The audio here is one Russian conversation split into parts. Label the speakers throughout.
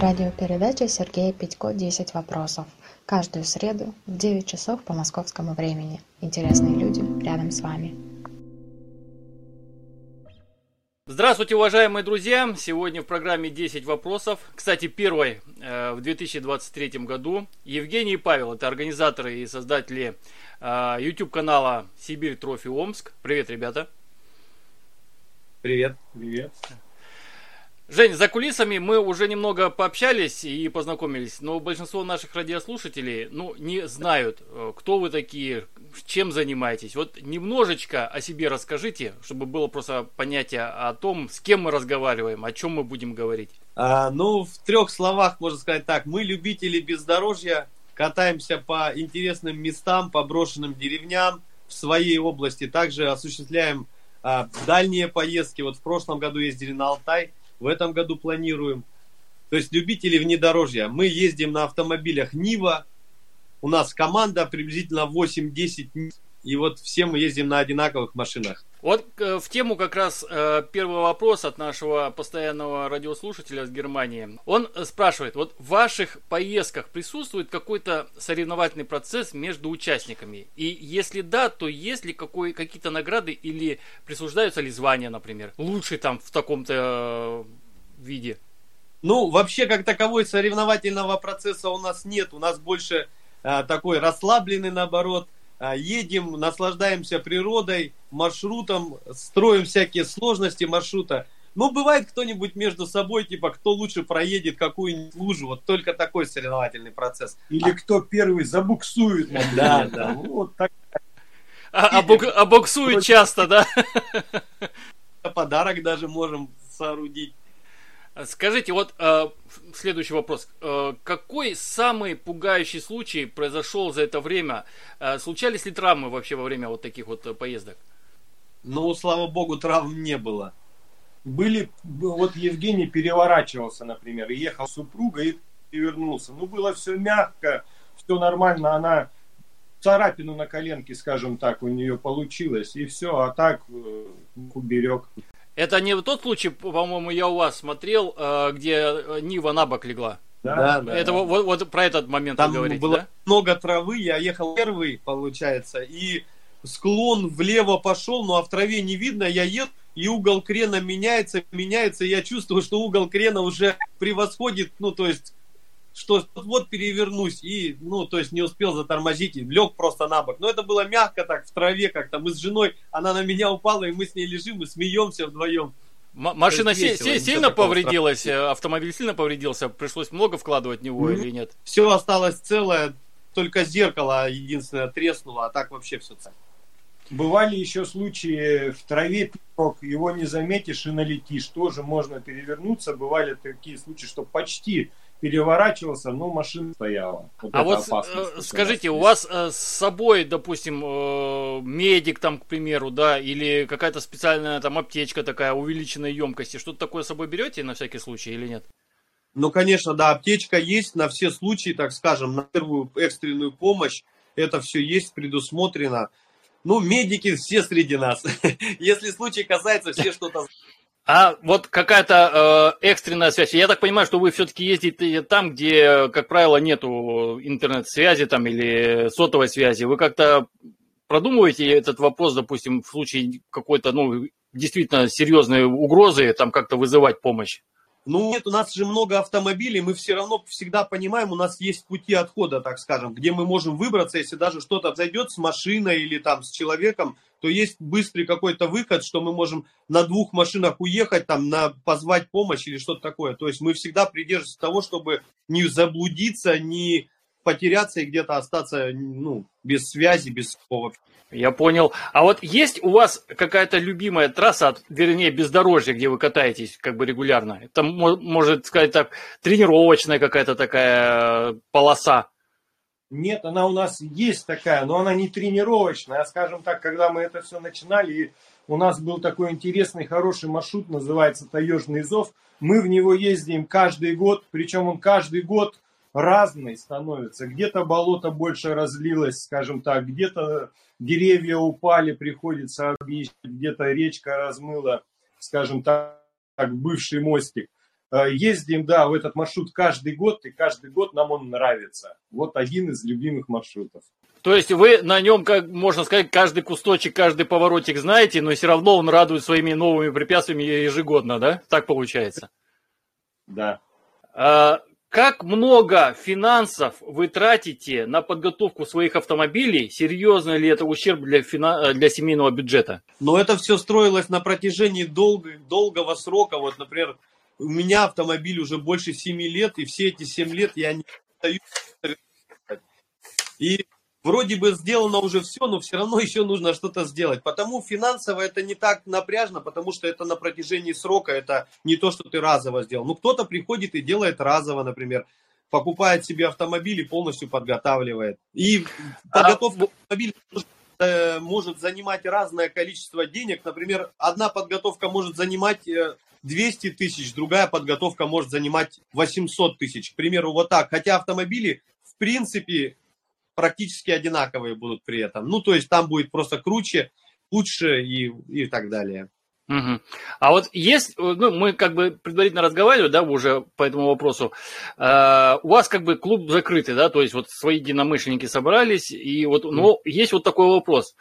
Speaker 1: Радиопередача Сергея Петько «10 вопросов». Каждую среду в 9 часов по московскому времени. Интересные люди рядом с вами.
Speaker 2: Здравствуйте, уважаемые друзья! Сегодня в программе 10 вопросов. Кстати, первой э, в 2023 году. Евгений и Павел, это организаторы и создатели э, YouTube канала Сибирь Трофи Омск. Привет, ребята!
Speaker 3: Привет!
Speaker 4: Привет!
Speaker 2: Жень, за кулисами мы уже немного пообщались и познакомились, но большинство наших радиослушателей, ну, не знают, э, кто вы такие, чем занимаетесь. Вот немножечко о себе расскажите, чтобы было просто понятие о том, с кем мы разговариваем, о чем мы будем говорить.
Speaker 3: А, ну, в трех словах можно сказать так. Мы любители бездорожья, катаемся по интересным местам, по брошенным деревням в своей области. Также осуществляем а, дальние поездки. Вот в прошлом году ездили на Алтай, в этом году планируем. То есть любители внедорожья. Мы ездим на автомобилях Нива. У нас команда приблизительно 8-10 и вот все мы ездим на одинаковых машинах.
Speaker 2: Вот э, в тему как раз э, первый вопрос от нашего постоянного радиослушателя с Германии. Он э, спрашивает, вот в ваших поездках присутствует какой-то соревновательный процесс между участниками? И если да, то есть ли какой, какие-то награды или присуждаются ли звания, например? Лучший там в таком-то виде?
Speaker 3: Ну, вообще, как таковой соревновательного процесса у нас нет. У нас больше э, такой расслабленный, наоборот, едем, наслаждаемся природой, маршрутом, строим всякие сложности маршрута. Ну, бывает кто-нибудь между собой, типа, кто лучше проедет какую-нибудь лужу, вот только такой соревновательный процесс.
Speaker 4: Или а... кто первый забуксует.
Speaker 3: Да, да. Вот так.
Speaker 2: А, а, бук, а буксует часто, да?
Speaker 3: Подарок даже можем соорудить.
Speaker 2: Скажите, вот э, следующий вопрос. Э, какой самый пугающий случай произошел за это время? Э, случались ли травмы вообще во время вот таких вот э, поездок?
Speaker 3: Ну, слава богу, травм не было.
Speaker 4: Были, вот Евгений переворачивался, например, и ехал с супругой и вернулся. Ну, было все мягко, все нормально, она царапину на коленке, скажем так, у нее получилось, и все, а так э, уберег.
Speaker 2: Это не тот случай, по-моему, я у вас смотрел, э, где э, Нива на бок легла.
Speaker 3: Да, да.
Speaker 2: Это
Speaker 3: да.
Speaker 2: Вот, вот про этот момент
Speaker 3: Там
Speaker 2: вы говорите,
Speaker 3: было
Speaker 2: да?
Speaker 3: много травы, я ехал первый, получается, и склон влево пошел, ну а в траве не видно, я еду, и угол крена меняется, меняется, и я чувствую, что угол крена уже превосходит, ну то есть что вот перевернусь, и, ну, то есть не успел затормозить, и лег просто на бок. Но это было мягко так, в траве как-то. Мы с женой, она на меня упала, и мы с ней лежим и смеемся вдвоем.
Speaker 2: М- машина се- се- сильно повредилась, страшного. Э, автомобиль сильно повредился, пришлось много вкладывать в него mm-hmm. или нет?
Speaker 3: Все осталось целое, только зеркало единственное треснуло, а так вообще все целое.
Speaker 4: Бывали еще случаи в траве пирог, его не заметишь и налетишь. Тоже можно перевернуться. Бывали такие случаи, что почти переворачивался, но машина стояла.
Speaker 2: Вот а вот э, скажите, у вас э, с собой, допустим, э, медик там, к примеру, да, или какая-то специальная там аптечка такая увеличенной емкости, что-то такое с собой берете на всякий случай или нет?
Speaker 3: Ну, конечно, да, аптечка есть на все случаи, так скажем, на первую экстренную помощь. Это все есть предусмотрено. Ну, медики все среди нас. Если случай касается, все что-то
Speaker 2: а вот какая-то э, экстренная связь. Я так понимаю, что вы все-таки ездите там, где, как правило, нету интернет-связи там или сотовой связи. Вы как-то продумываете этот вопрос, допустим, в случае какой-то, ну, действительно серьезной угрозы, там как-то вызывать помощь?
Speaker 3: Ну, нет, у нас же много автомобилей, мы все равно всегда понимаем, у нас есть пути отхода, так скажем, где мы можем выбраться, если даже что-то зайдет с машиной или там с человеком, то есть быстрый какой-то выход, что мы можем на двух машинах уехать, там, на, позвать помощь или что-то такое. То есть мы всегда придерживаемся того, чтобы не заблудиться, не потеряться и где-то остаться ну, без связи, без слова.
Speaker 2: Я понял. А вот есть у вас какая-то любимая трасса, вернее, бездорожье, где вы катаетесь как бы регулярно? Это, может сказать так, тренировочная какая-то такая полоса?
Speaker 4: Нет, она у нас есть такая, но она не тренировочная. А скажем так, когда мы это все начинали, у нас был такой интересный, хороший маршрут, называется Таежный зов. Мы в него ездим каждый год, причем он каждый год разный становится. Где-то болото больше разлилось, скажем так, где-то деревья упали, приходится объезжать, где-то речка размыла, скажем так, бывший мостик. э, ездим, да, в этот маршрут каждый год, и каждый год нам он нравится. Вот один из любимых маршрутов.
Speaker 2: То есть вы на нем, как можно сказать, каждый кусточек, каждый поворотик знаете, но все равно он радует своими новыми препятствиями ежегодно, да? Так получается?
Speaker 4: Да.
Speaker 2: А, как много финансов вы тратите на подготовку своих автомобилей? Серьезно ли это ущерб для, фина... для семейного бюджета?
Speaker 3: Но это все строилось на протяжении долг... долгого срока. Вот, например, у меня автомобиль уже больше 7 лет, и все эти 7 лет я не И вроде бы сделано уже все, но все равно еще нужно что-то сделать. Потому финансово это не так напряжно, потому что это на протяжении срока, это не то, что ты разово сделал. Ну, кто-то приходит и делает разово, например, покупает себе автомобиль и полностью подготавливает. И а подготовка автомобиля э, может занимать разное количество денег. Например, одна подготовка может занимать 200 э, тысяч, другая подготовка может занимать 800 тысяч. К примеру, вот так. Хотя автомобили, в принципе, практически одинаковые будут при этом. Ну, то есть там будет просто круче, лучше и, и так далее.
Speaker 2: Угу. А вот есть, ну, мы как бы предварительно разговаривали, да, уже по этому вопросу. Э, у вас как бы клуб закрытый, да, то есть вот свои единомышленники собрались, и вот, но mm. есть вот такой вопрос.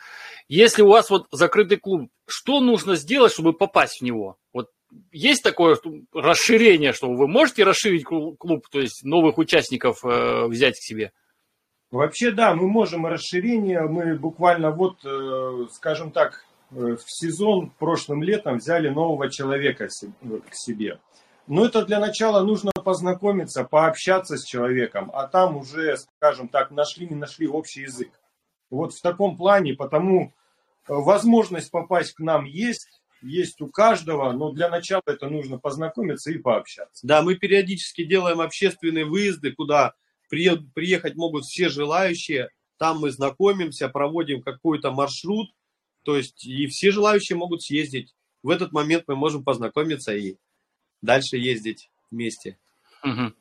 Speaker 2: Если у вас вот закрытый клуб, что нужно сделать, чтобы попасть в него? Вот есть такое расширение, что вы можете расширить клуб, то есть новых участников э, взять к себе?
Speaker 4: Вообще, да, мы можем расширение. Мы буквально вот, э, скажем так, э, в сезон прошлым летом взяли нового человека к себе. Но это для начала нужно познакомиться, пообщаться с человеком, а там уже, скажем так, нашли, не нашли общий язык. Вот в таком плане, потому э, возможность попасть к нам есть, есть у каждого, но для начала это нужно познакомиться и пообщаться.
Speaker 3: Да, мы периодически делаем общественные выезды, куда приехать могут все желающие, там мы знакомимся, проводим какой-то маршрут, то есть и все желающие могут съездить. В этот момент мы можем познакомиться и дальше ездить вместе.
Speaker 2: Угу.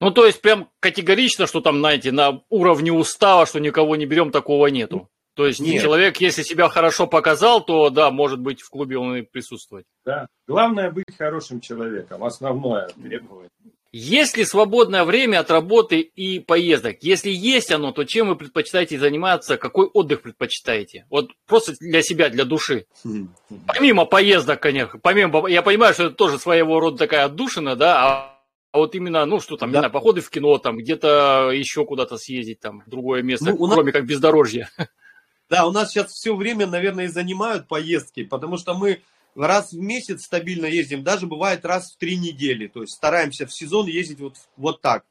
Speaker 2: Ну, то есть прям категорично, что там, знаете, на уровне устава, что никого не берем, такого нету. То есть Нет. человек, если себя хорошо показал, то да, может быть в клубе он и присутствовать.
Speaker 4: Да. Главное быть хорошим человеком, основное требование.
Speaker 2: Есть ли свободное время от работы и поездок? Если есть оно, то чем вы предпочитаете заниматься? Какой отдых предпочитаете? Вот просто для себя, для души. Помимо поездок, конечно. Помимо, я понимаю, что это тоже своего рода такая отдушина, да, а, а вот именно, ну что там, да. не знаю, походы в кино, там где-то еще куда-то съездить, там, в другое место, ну, кроме нас... как бездорожье.
Speaker 3: Да, у нас сейчас все время, наверное, и занимают поездки, потому что мы раз в месяц стабильно ездим, даже бывает раз в три недели. То есть стараемся в сезон ездить вот, вот так.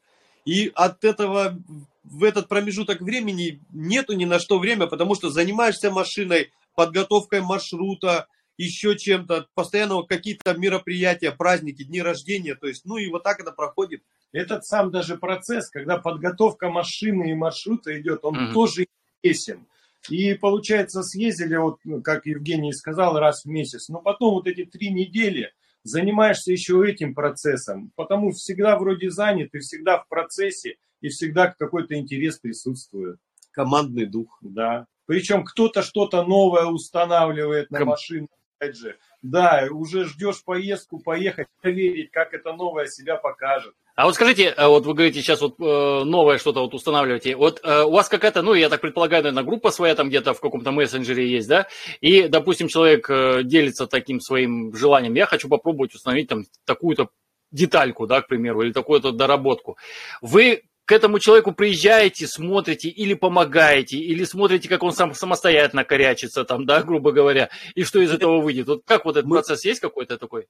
Speaker 3: И от этого в этот промежуток времени нету ни на что время, потому что занимаешься машиной, подготовкой маршрута, еще чем-то, постоянно какие-то мероприятия, праздники, дни рождения, то есть, ну и вот так это проходит.
Speaker 4: Этот сам даже процесс, когда подготовка машины и маршрута идет, он mm-hmm. тоже интересен. И получается, съездили, вот, ну, как Евгений сказал, раз в месяц. Но потом вот эти три недели занимаешься еще этим процессом. Потому всегда вроде занят, и всегда в процессе, и всегда какой-то интерес присутствует.
Speaker 3: Командный дух.
Speaker 4: Да. Причем кто-то что-то новое устанавливает на Ком... машину. Опять же, да, уже ждешь поездку, поехать, проверить, как это новое себя покажет.
Speaker 2: А вот скажите, э, вот вы говорите, сейчас вот э, новое что-то вот устанавливаете. Вот э, у вас какая-то, ну, я так предполагаю, наверное, группа своя там где-то в каком-то мессенджере есть, да? И, допустим, человек делится таким своим желанием. Я хочу попробовать установить там такую-то детальку, да, к примеру, или такую-то доработку. Вы к этому человеку приезжаете, смотрите или помогаете, или смотрите, как он сам самостоятельно корячится там, да, грубо говоря, и что из этого выйдет. Вот как вот этот Мы... процесс есть какой-то такой?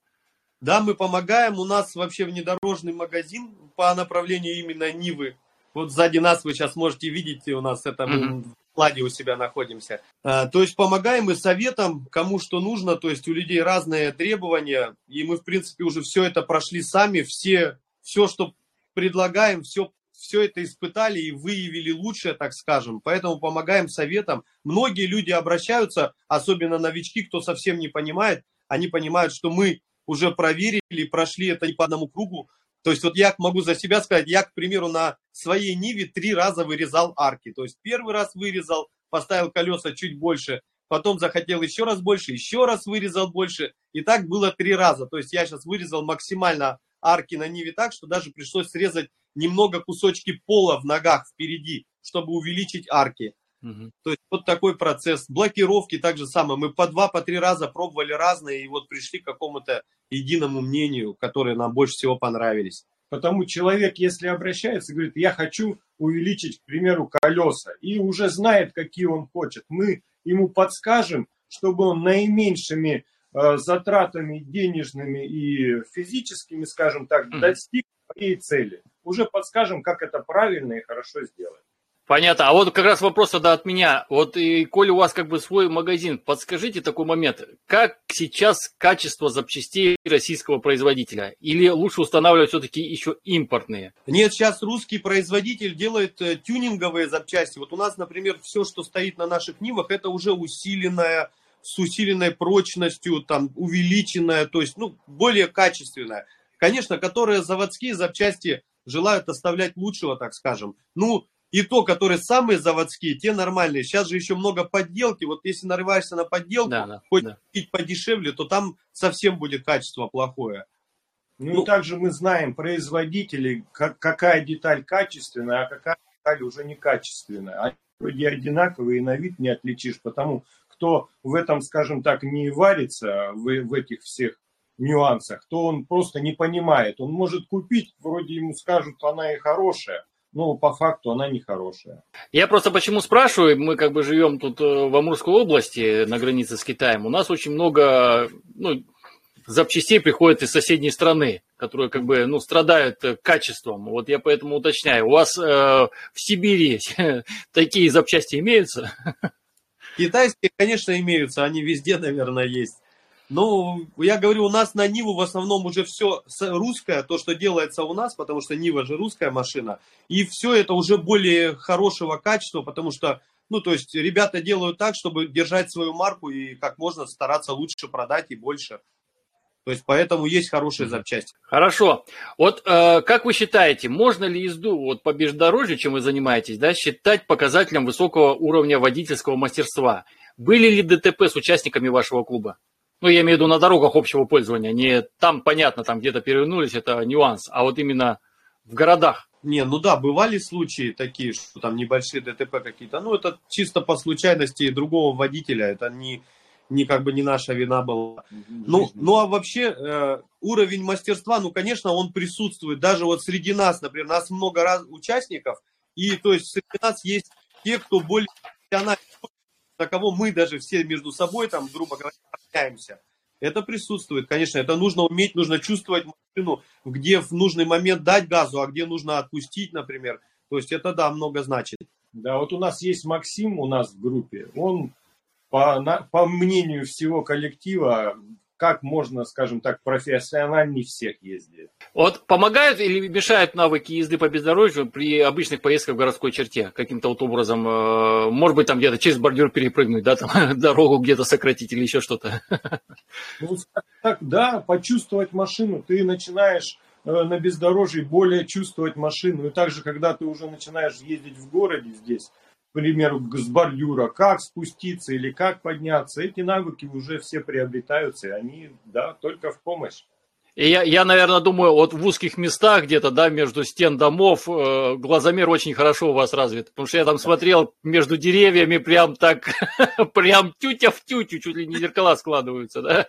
Speaker 3: Да, мы помогаем. У нас вообще внедорожный магазин по направлению именно Нивы. Вот сзади нас вы сейчас можете видеть, у нас это mm-hmm. в складе у себя находимся. А, то есть помогаем и советом, кому что нужно. То есть у людей разные требования, и мы, в принципе, уже все это прошли сами. Все, все что предлагаем, все, все это испытали и выявили лучшее, так скажем. Поэтому помогаем советом. Многие люди обращаются, особенно новички, кто совсем не понимает, они понимают, что мы уже проверили, прошли это не по одному кругу. То есть вот я могу за себя сказать, я, к примеру, на своей Ниве три раза вырезал арки. То есть первый раз вырезал, поставил колеса чуть больше, потом захотел еще раз больше, еще раз вырезал больше. И так было три раза. То есть я сейчас вырезал максимально арки на Ниве так, что даже пришлось срезать немного кусочки пола в ногах впереди, чтобы увеличить арки. Угу. То есть вот такой процесс. Блокировки так же самое. Мы по два, по три раза пробовали разные и вот пришли к какому-то единому мнению, которые нам больше всего понравились.
Speaker 4: Потому человек, если обращается, говорит, я хочу увеличить, к примеру, колеса, и уже знает, какие он хочет, мы ему подскажем, чтобы он наименьшими затратами денежными и физическими, скажем так, достиг своей цели. Уже подскажем, как это правильно и хорошо сделать.
Speaker 2: Понятно. А вот как раз вопрос тогда от меня. Вот и коли у вас как бы свой магазин, подскажите такой момент. Как сейчас качество запчастей российского производителя? Или лучше устанавливать все-таки еще импортные?
Speaker 3: Нет, сейчас русский производитель делает э, тюнинговые запчасти. Вот у нас, например, все, что стоит на наших Нивах, это уже усиленная с усиленной прочностью, там, увеличенная, то есть, ну, более качественная. Конечно, которые заводские запчасти желают оставлять лучшего, так скажем. Ну, и то, которые самые заводские, те нормальные. Сейчас же еще много подделки. Вот если нарываешься на подделку, да, да, хоть да. купить подешевле, то там совсем будет качество плохое.
Speaker 4: Ну, ну и также мы знаем производителей, как, какая деталь качественная, а какая деталь уже некачественная. Они вроде одинаковые и на вид не отличишь, потому кто в этом, скажем так, не варится, в, в этих всех нюансах, то он просто не понимает. Он может купить, вроде ему скажут, она и хорошая, но по факту она нехорошая.
Speaker 2: Я просто почему спрашиваю, мы как бы живем тут э, в Амурской области, на границе с Китаем, у нас очень много ну, запчастей приходят из соседней страны, которые как бы ну, страдают э, качеством. Вот я поэтому уточняю, у вас э, в Сибири такие запчасти имеются?
Speaker 3: Китайские, конечно, имеются, они везде, наверное, есть. Ну, я говорю, у нас на Ниву в основном уже все русское, то, что делается у нас, потому что Нива же русская машина. И все это уже более хорошего качества, потому что, ну, то есть ребята делают так, чтобы держать свою марку и как можно стараться лучше продать и больше. То есть поэтому есть хорошие запчасти.
Speaker 2: Хорошо. Вот э, как вы считаете, можно ли езду вот по бездорожью, чем вы занимаетесь, да, считать показателем высокого уровня водительского мастерства? Были ли ДТП с участниками вашего клуба? Ну, я имею в виду на дорогах общего пользования. Не там, понятно, там где-то перевернулись, это нюанс, а вот именно в городах.
Speaker 3: Не, ну да, бывали случаи такие, что там небольшие ДТП какие-то. Ну, это чисто по случайности другого водителя. Это не, не как бы не наша вина была. Ну, ну а вообще э, уровень мастерства, ну, конечно, он присутствует. Даже вот среди нас, например, нас много раз участников, и то есть среди нас есть те, кто более профессионально на кого мы даже все между собой, там, грубо говоря, общаемся. Это присутствует, конечно, это нужно уметь, нужно чувствовать машину, где в нужный момент дать газу, а где нужно отпустить, например. То есть это, да, много значит.
Speaker 4: Да, вот у нас есть Максим у нас в группе. Он, по, на, по мнению всего коллектива, как можно, скажем так, профессиональнее всех ездит.
Speaker 2: Вот помогают или мешают навыки езды по бездорожью при обычных поездках в городской черте каким-то вот образом? Э, может быть, там где-то через бордюр перепрыгнуть, да, там дорогу где-то сократить или еще что-то?
Speaker 4: Ну, так, да, почувствовать машину. Ты начинаешь э, на бездорожье более чувствовать машину. И также, когда ты уже начинаешь ездить в городе здесь, к примеру, с бордюра, как спуститься или как подняться, эти навыки уже все приобретаются, и они, да, только в помощь.
Speaker 2: И я, я, наверное, думаю, вот в узких местах где-то, да, между стен домов, э, глазомер очень хорошо у вас развит. Потому что я там смотрел между деревьями прям так, прям тютя в тютю, чуть ли не зеркала складываются, да?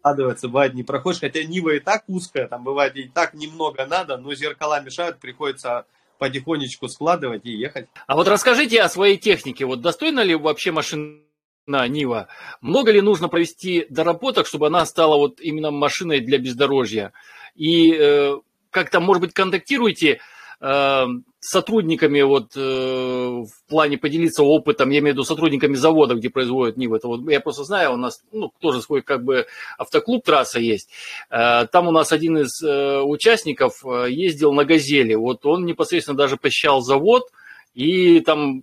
Speaker 3: Складывается, бывает, не проходишь, хотя Нива и так узкая, там бывает и так немного надо, но зеркала мешают, приходится потихонечку складывать и ехать.
Speaker 2: А вот расскажите о своей технике. Вот достойна ли вообще машина Нива? Много ли нужно провести доработок, чтобы она стала вот именно машиной для бездорожья? И э, как-то, может быть, контактируете Э, сотрудниками вот э, в плане поделиться опытом, я имею в виду сотрудниками завода, где производят Нивы. Это вот я просто знаю, у нас ну, тоже свой как бы автоклуб трасса есть. Э, там у нас один из участников ездил на «Газели». Вот он непосредственно даже посещал завод и там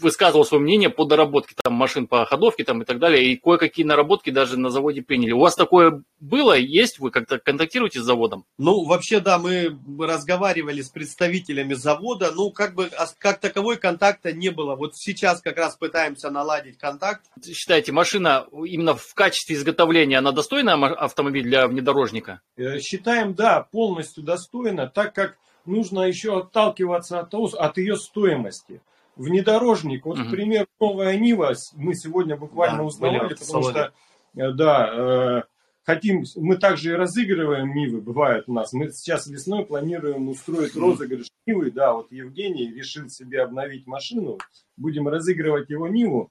Speaker 2: высказывал свое мнение по доработке там машин по ходовке там и так далее, и кое-какие наработки даже на заводе приняли. У вас такое было, есть? Вы как-то контактируете с заводом?
Speaker 3: Ну, вообще, да, мы разговаривали с представителями завода, ну, как бы, а как таковой контакта не было. Вот сейчас как раз пытаемся наладить контакт.
Speaker 2: Считаете, машина именно в качестве изготовления, она достойна автомобиль для внедорожника?
Speaker 4: Э, считаем, да, полностью достойна, так как нужно еще отталкиваться от, того, от ее стоимости. Внедорожник, вот, угу. к примеру, новая Нива, мы сегодня буквально да, узнавали, потому что, э, да, э, хотим, мы также и разыгрываем Нивы, бывает у нас. Мы сейчас весной планируем устроить розыгрыш Нивы, да, вот Евгений решил себе обновить машину, будем разыгрывать его Ниву,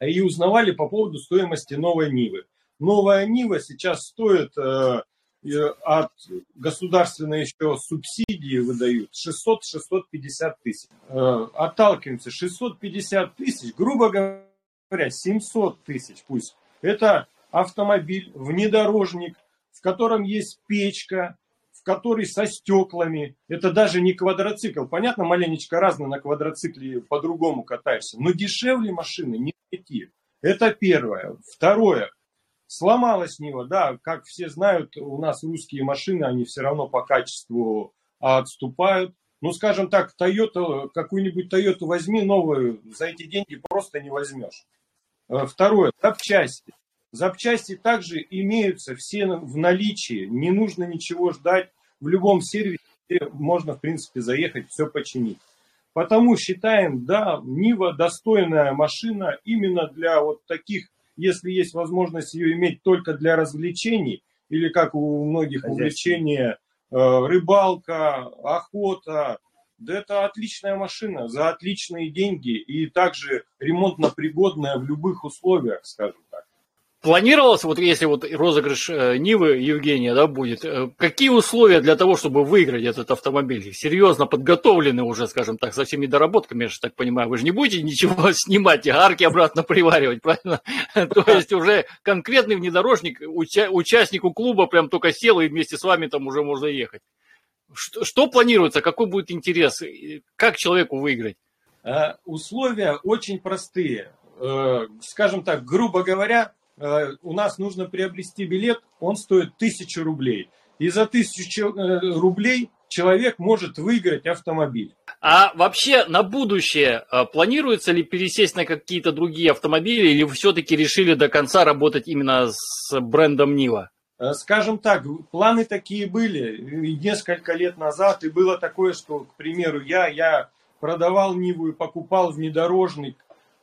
Speaker 4: и узнавали по поводу стоимости новой Нивы. Новая Нива сейчас стоит э, от государственной еще субсидии выдают 600-650 тысяч. Э, отталкиваемся, 650 тысяч, грубо говоря, 700 тысяч пусть. Это автомобиль, внедорожник, в котором есть печка, в которой со стеклами. Это даже не квадроцикл. Понятно, маленечко разно на квадроцикле по-другому катаешься. Но дешевле машины не найти. Это первое. Второе. Сломалась Нива, да, как все знают, у нас русские машины, они все равно по качеству отступают. Ну, скажем так, Toyota, какую-нибудь Toyota возьми новую, за эти деньги просто не возьмешь. Э, второе, запчасти. Запчасти также имеются все в наличии, не нужно ничего ждать. В любом сервисе можно, в принципе, заехать, все починить. Потому считаем, да, Нива достойная машина именно для вот таких если есть возможность ее иметь только для развлечений, или как у многих увлечения э, рыбалка, охота, да это отличная машина за отличные деньги и также ремонтно пригодная в любых условиях, скажем.
Speaker 2: Планировалось, вот если вот розыгрыш э, Нивы Евгения да, будет, э, какие условия для того, чтобы выиграть этот автомобиль? Серьезно подготовлены уже, скажем так, со всеми доработками, я же так понимаю. Вы же не будете ничего снимать и арки обратно приваривать, правильно? То есть уже конкретный внедорожник, уча- участнику клуба прям только сел и вместе с вами там уже можно ехать. Что, что планируется, какой будет интерес, как человеку выиграть?
Speaker 4: Э, условия очень простые. Скажем так, грубо говоря, у нас нужно приобрести билет, он стоит тысячу рублей. И за тысячу э, рублей человек может выиграть автомобиль.
Speaker 2: А вообще на будущее э, планируется ли пересесть на какие-то другие автомобили или все-таки решили до конца работать именно с брендом Нива?
Speaker 4: Скажем так, планы такие были несколько лет назад, и было такое, что, к примеру, я, я продавал Ниву и покупал внедорожник,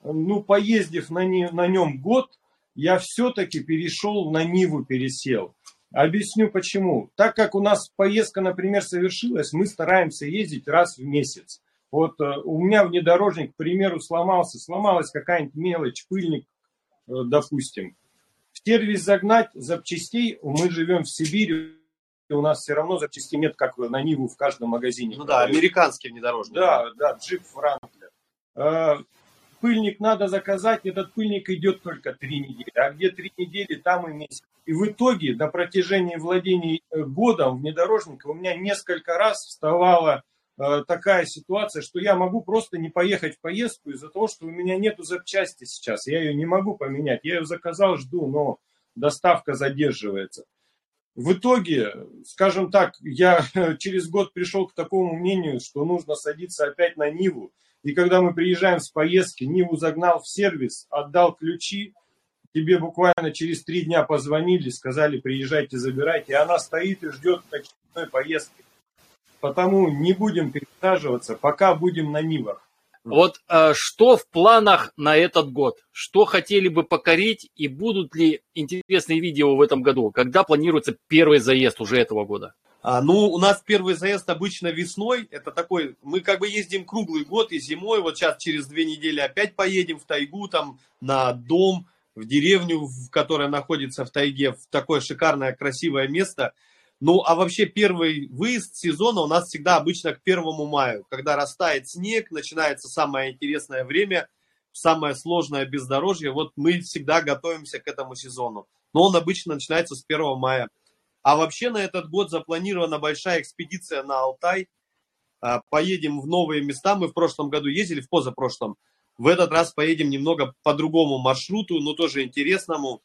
Speaker 4: ну, поездив на, не, на нем год, я все-таки перешел на Ниву, пересел. Объясню почему. Так как у нас поездка, например, совершилась, мы стараемся ездить раз в месяц. Вот э, у меня внедорожник, к примеру, сломался, сломалась какая-нибудь мелочь, пыльник, э, допустим. В сервис загнать запчастей, мы живем в Сибири, у нас все равно запчастей нет, как на Ниву в каждом магазине.
Speaker 3: Ну да, американский внедорожник.
Speaker 4: Да, да, джип Франклер. Пыльник надо заказать, этот пыльник идет только три недели. А где три недели, там и месяц. И в итоге на протяжении владения э, годом внедорожника у меня несколько раз вставала э, такая ситуация, что я могу просто не поехать в поездку из-за того, что у меня нету запчасти сейчас. Я ее не могу поменять. Я ее заказал, жду, но доставка задерживается. В итоге, скажем так, я через год пришел к такому мнению, что нужно садиться опять на Ниву и когда мы приезжаем с поездки, Ниву загнал в сервис, отдал ключи, тебе буквально через три дня позвонили, сказали, приезжайте, забирайте, и она стоит и ждет очередной поездки. Потому не будем пересаживаться, пока будем на Нивах.
Speaker 2: Вот э, что в планах на этот год? Что хотели бы покорить и будут ли интересные видео в этом году? Когда планируется первый заезд уже этого года?
Speaker 3: А, ну, у нас первый заезд обычно весной. Это такой, мы как бы ездим круглый год и зимой. Вот сейчас через две недели опять поедем в тайгу, там, на дом, в деревню, которая находится в тайге, в такое шикарное, красивое место. Ну, а вообще первый выезд сезона у нас всегда обычно к первому маю, когда растает снег, начинается самое интересное время, самое сложное бездорожье. Вот мы всегда готовимся к этому сезону. Но он обычно начинается с 1 мая. А вообще на этот год запланирована большая экспедиция на Алтай. а, поедем в новые места. Мы в прошлом году ездили, в позапрошлом. В этот раз поедем немного по другому маршруту, но тоже интересному.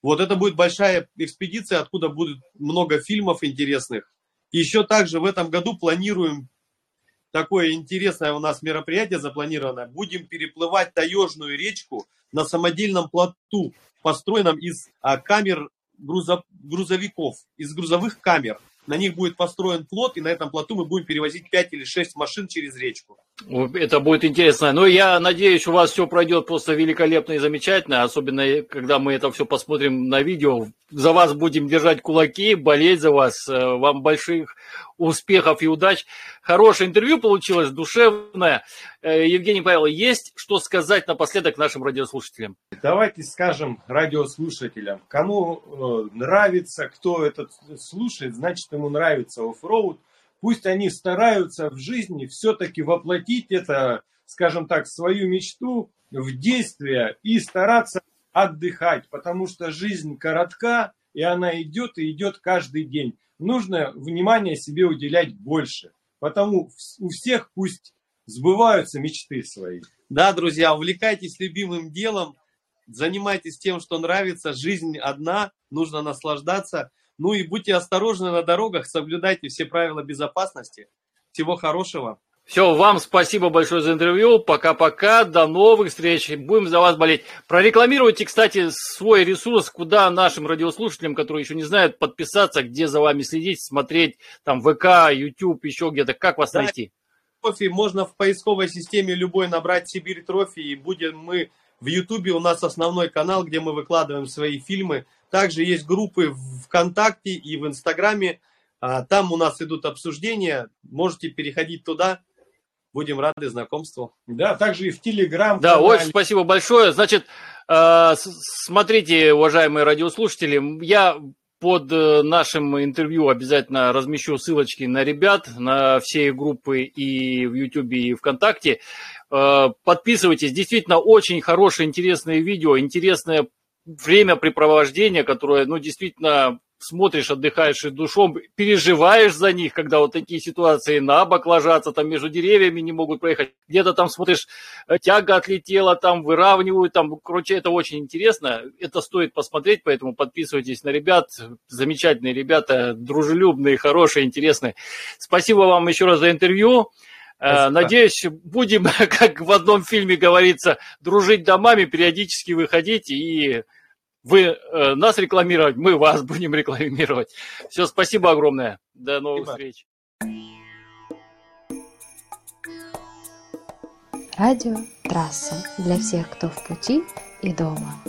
Speaker 3: Вот это будет большая экспедиция, откуда будет много фильмов интересных. Еще также в этом году планируем такое интересное у нас мероприятие запланировано. Будем переплывать таежную речку на самодельном плоту, построенном из а, камер грузов, грузовиков, из грузовых камер. На них будет построен плот, и на этом плоту мы будем перевозить 5 или 6 машин через речку.
Speaker 2: Это будет интересно. Но я надеюсь, у вас все пройдет просто великолепно и замечательно, особенно когда мы это все посмотрим на видео. За вас будем держать кулаки, болеть за вас. Э, вам больших успехов и удач. Хорошее интервью получилось, душевное. Э, Евгений Павел, есть что сказать напоследок нашим радиослушателям?
Speaker 4: Давайте скажем радиослушателям, кому э, нравится, кто этот слушает, значит ему нравится оффроуд. Пусть они стараются в жизни все-таки воплотить это, скажем так, свою мечту в действие и стараться отдыхать, потому что жизнь коротка, и она идет и идет каждый день. Нужно внимание себе уделять больше, потому у всех пусть сбываются мечты свои.
Speaker 3: Да, друзья, увлекайтесь любимым делом, занимайтесь тем, что нравится. Жизнь одна, нужно наслаждаться. Ну и будьте осторожны на дорогах, соблюдайте все правила безопасности. Всего хорошего.
Speaker 2: Все, вам спасибо большое за интервью. Пока-пока. До новых встреч. Будем за вас болеть. Прорекламируйте, кстати, свой ресурс, куда нашим радиослушателям, которые еще не знают, подписаться, где за вами следить, смотреть, там, ВК, YouTube, еще где-то. Как вас да. найти?
Speaker 3: Трофи можно в поисковой системе любой набрать Сибирь Трофи, и будем мы в Ютубе у нас основной канал, где мы выкладываем свои фильмы. Также есть группы в ВКонтакте и в Инстаграме. А, там у нас идут обсуждения. Можете переходить туда. Будем рады знакомству.
Speaker 4: Да, также и в Телеграм.
Speaker 2: Да, очень спасибо большое. Значит, э, смотрите, уважаемые радиослушатели, я под э, нашим интервью обязательно размещу ссылочки на ребят, на все группы и в Ютубе, и ВКонтакте. Э, подписывайтесь, действительно очень хорошие, интересные видео, интересное времяпрепровождение, которое, ну, действительно смотришь, отдыхаешь и душом, переживаешь за них, когда вот такие ситуации на бок ложатся, там между деревьями не могут проехать, где-то там смотришь, э, тяга отлетела, там выравнивают, там, короче, это очень интересно, это стоит посмотреть, поэтому подписывайтесь на ребят, замечательные ребята, дружелюбные, хорошие, интересные. Спасибо вам еще раз за интервью. Э, Спасибо. Надеюсь, будем, как в одном фильме говорится, дружить домами, периодически выходить и вы э, нас рекламировать, мы вас будем рекламировать. Все, спасибо огромное. До новых спасибо. встреч.
Speaker 1: Радио «Трасса» для всех, кто в пути и дома.